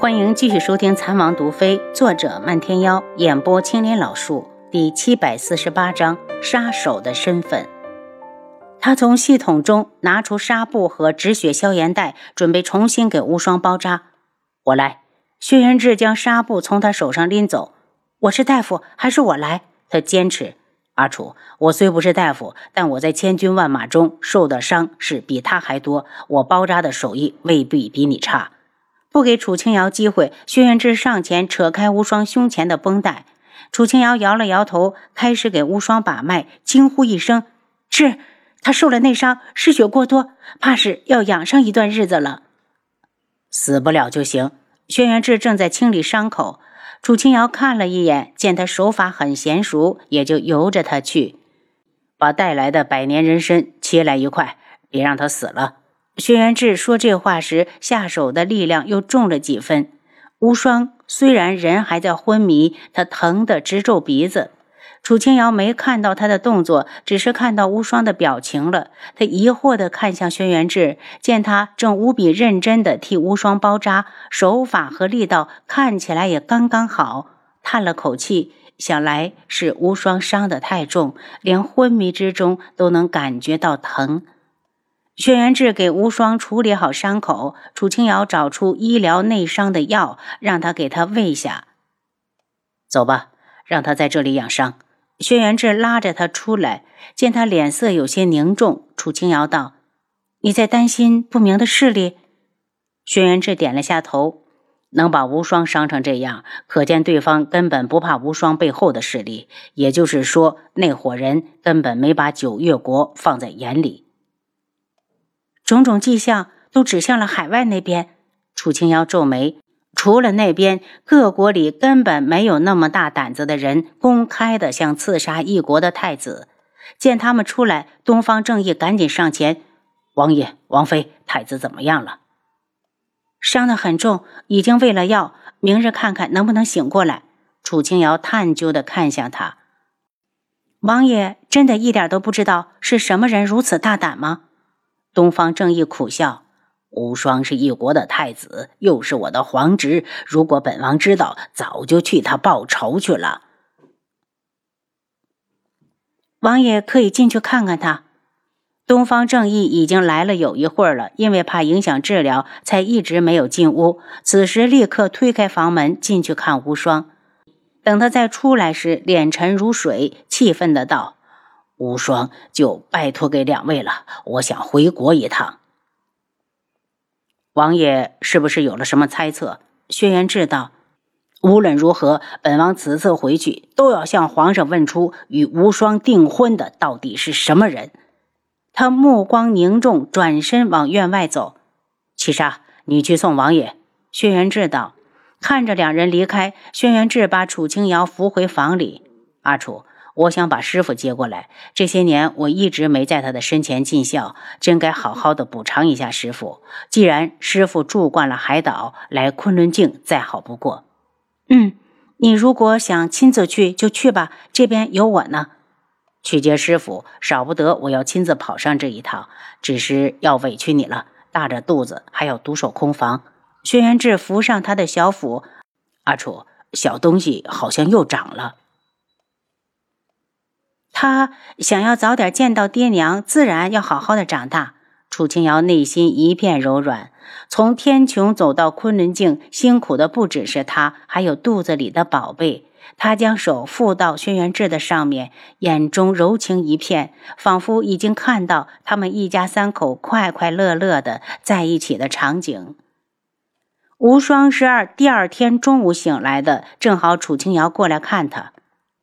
欢迎继续收听《残王毒妃》，作者漫天妖，演播青莲老树，第七百四十八章：杀手的身份。他从系统中拿出纱布和止血消炎带，准备重新给无双包扎。我来。轩辕志将纱布从他手上拎走。我是大夫，还是我来？他坚持。阿楚，我虽不是大夫，但我在千军万马中受的伤是比他还多，我包扎的手艺未必比你差。不给楚清瑶机会，轩辕志上前扯开无双胸前的绷带。楚清瑶摇了摇头，开始给无双把脉，惊呼一声：“志，他受了内伤，失血过多，怕是要养上一段日子了。死不了就行。”轩辕志正在清理伤口。楚清瑶看了一眼，见他手法很娴熟，也就由着他去，把带来的百年人参切来一块，别让他死了。轩辕志说这话时，下手的力量又重了几分。无双虽然人还在昏迷，他疼得直皱鼻子。楚清瑶没看到他的动作，只是看到无双的表情了。他疑惑地看向轩辕志，见他正无比认真地替无双包扎，手法和力道看起来也刚刚好，叹了口气，想来是无双伤得太重，连昏迷之中都能感觉到疼。轩辕志给无双处理好伤口，楚清瑶找出医疗内伤的药，让他给他喂下。走吧，让他在这里养伤。轩辕志拉着他出来，见他脸色有些凝重，楚清瑶道：“你在担心不明的势力？”轩辕志点了下头，能把无双伤成这样，可见对方根本不怕无双背后的势力。也就是说，那伙人根本没把九月国放在眼里。种种迹象都指向了海外那边。楚清瑶皱眉。除了那边，各国里根本没有那么大胆子的人公开的想刺杀一国的太子。见他们出来，东方正义赶紧上前：“王爷、王妃，太子怎么样了？伤得很重，已经喂了药，明日看看能不能醒过来。”楚清瑶探究的看向他：“王爷真的一点都不知道是什么人如此大胆吗？”东方正义苦笑。无双是一国的太子，又是我的皇侄。如果本王知道，早就替他报仇去了。王爷可以进去看看他。东方正义已经来了有一会儿了，因为怕影响治疗，才一直没有进屋。此时立刻推开房门进去看无双。等他再出来时，脸沉如水，气愤的道：“无双就拜托给两位了，我想回国一趟。”王爷是不是有了什么猜测？轩辕志道：“无论如何，本王此次回去都要向皇上问出与无双订婚的到底是什么人。”他目光凝重，转身往院外走。七杀，你去送王爷。轩辕志道。看着两人离开，轩辕志把楚清瑶扶回房里。阿楚。我想把师傅接过来。这些年我一直没在他的身前尽孝，真该好好的补偿一下师傅。既然师傅住惯了海岛，来昆仑镜再好不过。嗯，你如果想亲自去就去吧，这边有我呢。去接师傅，少不得我要亲自跑上这一趟。只是要委屈你了，大着肚子还要独守空房。轩辕志扶上他的小腹，阿楚，小东西好像又长了。他想要早点见到爹娘，自然要好好的长大。楚清瑶内心一片柔软。从天穹走到昆仑镜，辛苦的不只是他，还有肚子里的宝贝。他将手附到轩辕志的上面，眼中柔情一片，仿佛已经看到他们一家三口快快乐乐的在一起的场景。无双十二第二天中午醒来的，正好楚清瑶过来看他。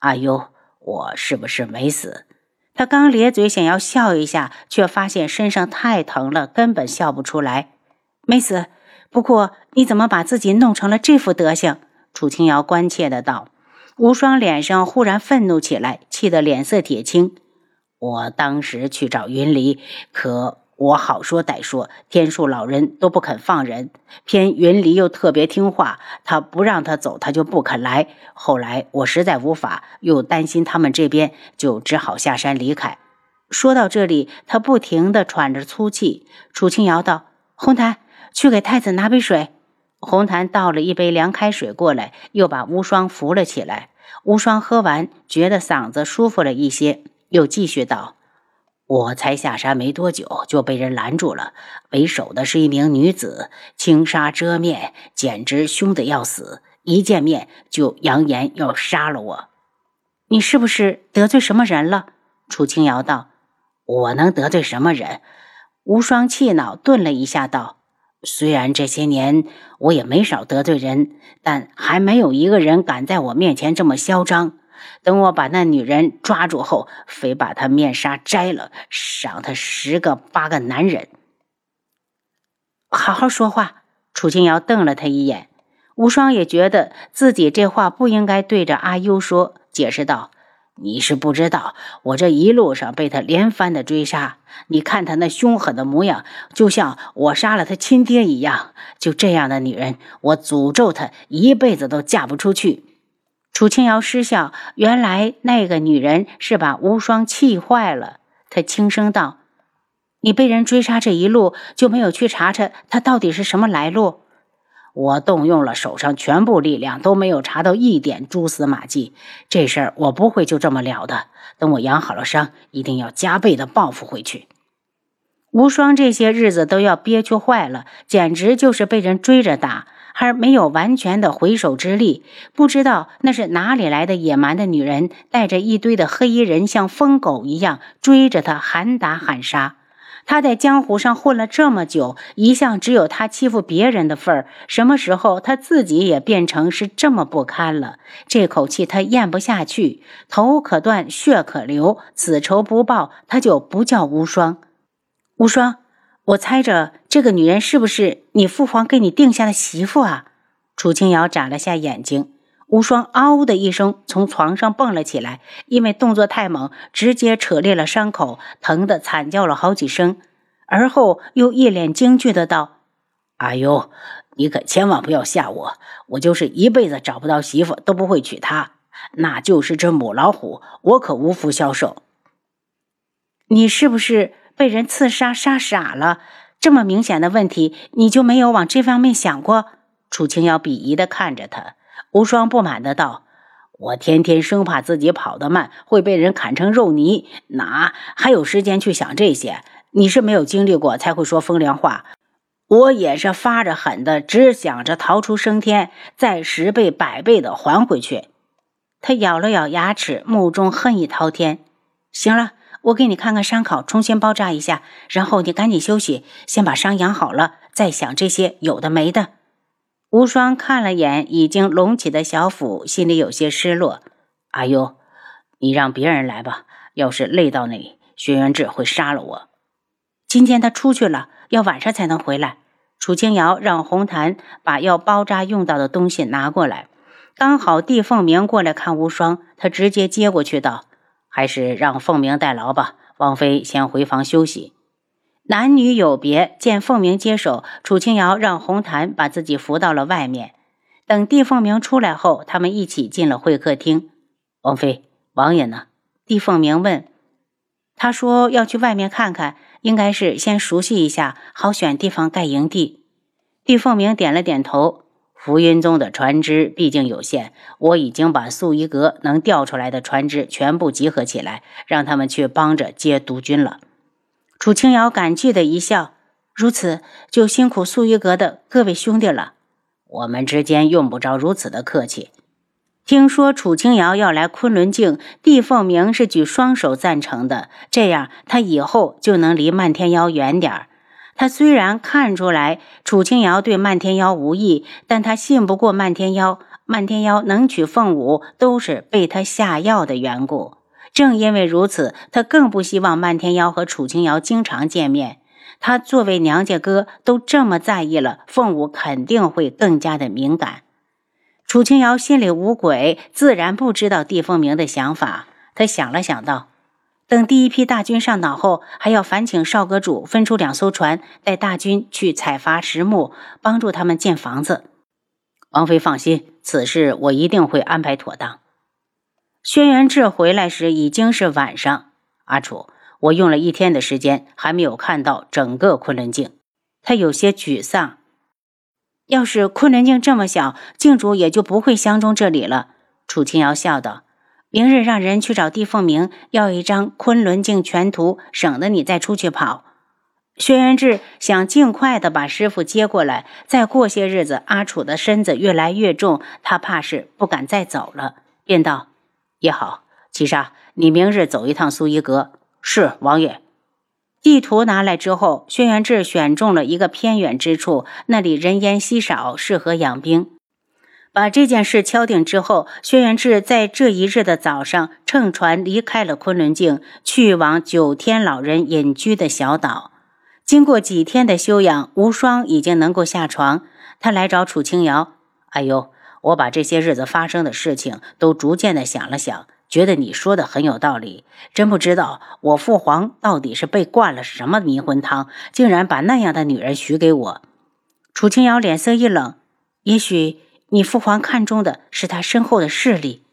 阿优。我是不是没死？他刚咧嘴想要笑一下，却发现身上太疼了，根本笑不出来。没死，不过你怎么把自己弄成了这副德行？楚清瑶关切的道。无双脸上忽然愤怒起来，气得脸色铁青。我当时去找云离，可……我好说歹说，天树老人都不肯放人，偏云离又特别听话，他不让他走，他就不肯来。后来我实在无法，又担心他们这边，就只好下山离开。说到这里，他不停地喘着粗气。楚清瑶道：“红檀，去给太子拿杯水。”红檀倒了一杯凉开水过来，又把无双扶了起来。无双喝完，觉得嗓子舒服了一些，又继续道：“我才下山没多久，就被人拦住了。为首的是一名女子，轻纱遮面，简直凶得要死。一见面就扬言要杀了我。你是不是得罪什么人了？”楚清瑶道：“我能得罪什么人？”无双气恼，顿了一下，道：“虽然这些年我也没少得罪人，但还没有一个人敢在我面前这么嚣张。等我把那女人抓住后，非把她面纱摘了，赏她十个八个男人。”好好说话。楚清瑶瞪了他一眼，无双也觉得自己这话不应该对着阿优说，解释道。你是不知道，我这一路上被他连番的追杀。你看他那凶狠的模样，就像我杀了他亲爹一样。就这样的女人，我诅咒她一辈子都嫁不出去。楚清瑶失笑，原来那个女人是把无双气坏了。她轻声道：“你被人追杀这一路，就没有去查查他到底是什么来路？”我动用了手上全部力量，都没有查到一点蛛丝马迹。这事儿我不会就这么了的。等我养好了伤，一定要加倍的报复回去。无双这些日子都要憋屈坏了，简直就是被人追着打，还没有完全的回手之力。不知道那是哪里来的野蛮的女人，带着一堆的黑衣人，像疯狗一样追着他喊打喊杀。他在江湖上混了这么久，一向只有他欺负别人的份儿。什么时候他自己也变成是这么不堪了？这口气他咽不下去，头可断，血可流，此仇不报，他就不叫无双。无双，我猜着这个女人是不是你父皇给你定下的媳妇啊？楚清瑶眨了下眼睛。无双嗷的一声从床上蹦了起来，因为动作太猛，直接扯裂了伤口，疼得惨叫了好几声。而后又一脸惊惧的道：“阿优，你可千万不要吓我！我就是一辈子找不到媳妇都不会娶她，那就是只母老虎，我可无福消受。你是不是被人刺杀杀傻了？这么明显的问题，你就没有往这方面想过？”楚清瑶鄙夷的看着他。无双不满的道：“我天天生怕自己跑得慢会被人砍成肉泥，哪还有时间去想这些？你是没有经历过才会说风凉话。我也是发着狠的，只想着逃出升天，再十倍百倍的还回去。”他咬了咬牙齿，目中恨意滔天。行了，我给你看看伤口，重新包扎一下，然后你赶紧休息，先把伤养好了，再想这些有的没的。无双看了眼已经隆起的小腹，心里有些失落。阿优，你让别人来吧。要是累到那里，轩辕志会杀了我。今天他出去了，要晚上才能回来。楚清瑶让红檀把要包扎用到的东西拿过来。刚好地凤鸣过来看无双，他直接接过去道：“还是让凤鸣代劳吧。王妃先回房休息。”男女有别，见凤鸣接手，楚清瑶让红檀把自己扶到了外面。等帝凤鸣出来后，他们一起进了会客厅。王妃，王爷呢？帝凤鸣问。他说要去外面看看，应该是先熟悉一下，好选地方盖营地。帝凤鸣点了点头。浮云宗的船只毕竟有限，我已经把素衣阁能调出来的船只全部集合起来，让他们去帮着接督军了。楚清瑶感激的一笑，如此就辛苦素衣阁的各位兄弟了。我们之间用不着如此的客气。听说楚清瑶要来昆仑镜，帝凤鸣是举双手赞成的，这样他以后就能离漫天妖远点儿。他虽然看出来楚清瑶对漫天妖无意，但他信不过漫天妖。漫天妖能娶凤舞，都是被他下药的缘故。正因为如此，他更不希望漫天妖和楚清瑶经常见面。他作为娘家哥，都这么在意了，凤舞肯定会更加的敏感。楚清瑶心里无鬼，自然不知道帝凤鸣的想法。他想了想，道：“等第一批大军上岛后，还要烦请少阁主分出两艘船，带大军去采伐石木，帮助他们建房子。”王妃放心，此事我一定会安排妥当。轩辕志回来时已经是晚上。阿楚，我用了一天的时间，还没有看到整个昆仑镜。他有些沮丧。要是昆仑镜这么小，镜主也就不会相中这里了。楚清瑶笑道：“明日让人去找帝凤鸣要一张昆仑镜全图，省得你再出去跑。”轩辕志想尽快的把师傅接过来，再过些日子，阿楚的身子越来越重，他怕是不敢再走了，便道：“也好，七杀，你明日走一趟苏衣阁。”是王爷。地图拿来之后，轩辕志选中了一个偏远之处，那里人烟稀少，适合养兵。把这件事敲定之后，轩辕志在这一日的早上乘船离开了昆仑镜，去往九天老人隐居的小岛。经过几天的休养，无双已经能够下床。他来找楚清瑶：“哎呦，我把这些日子发生的事情都逐渐的想了想。”觉得你说的很有道理，真不知道我父皇到底是被灌了什么迷魂汤，竟然把那样的女人许给我。楚清瑶脸色一冷，也许你父皇看重的是他身后的势力。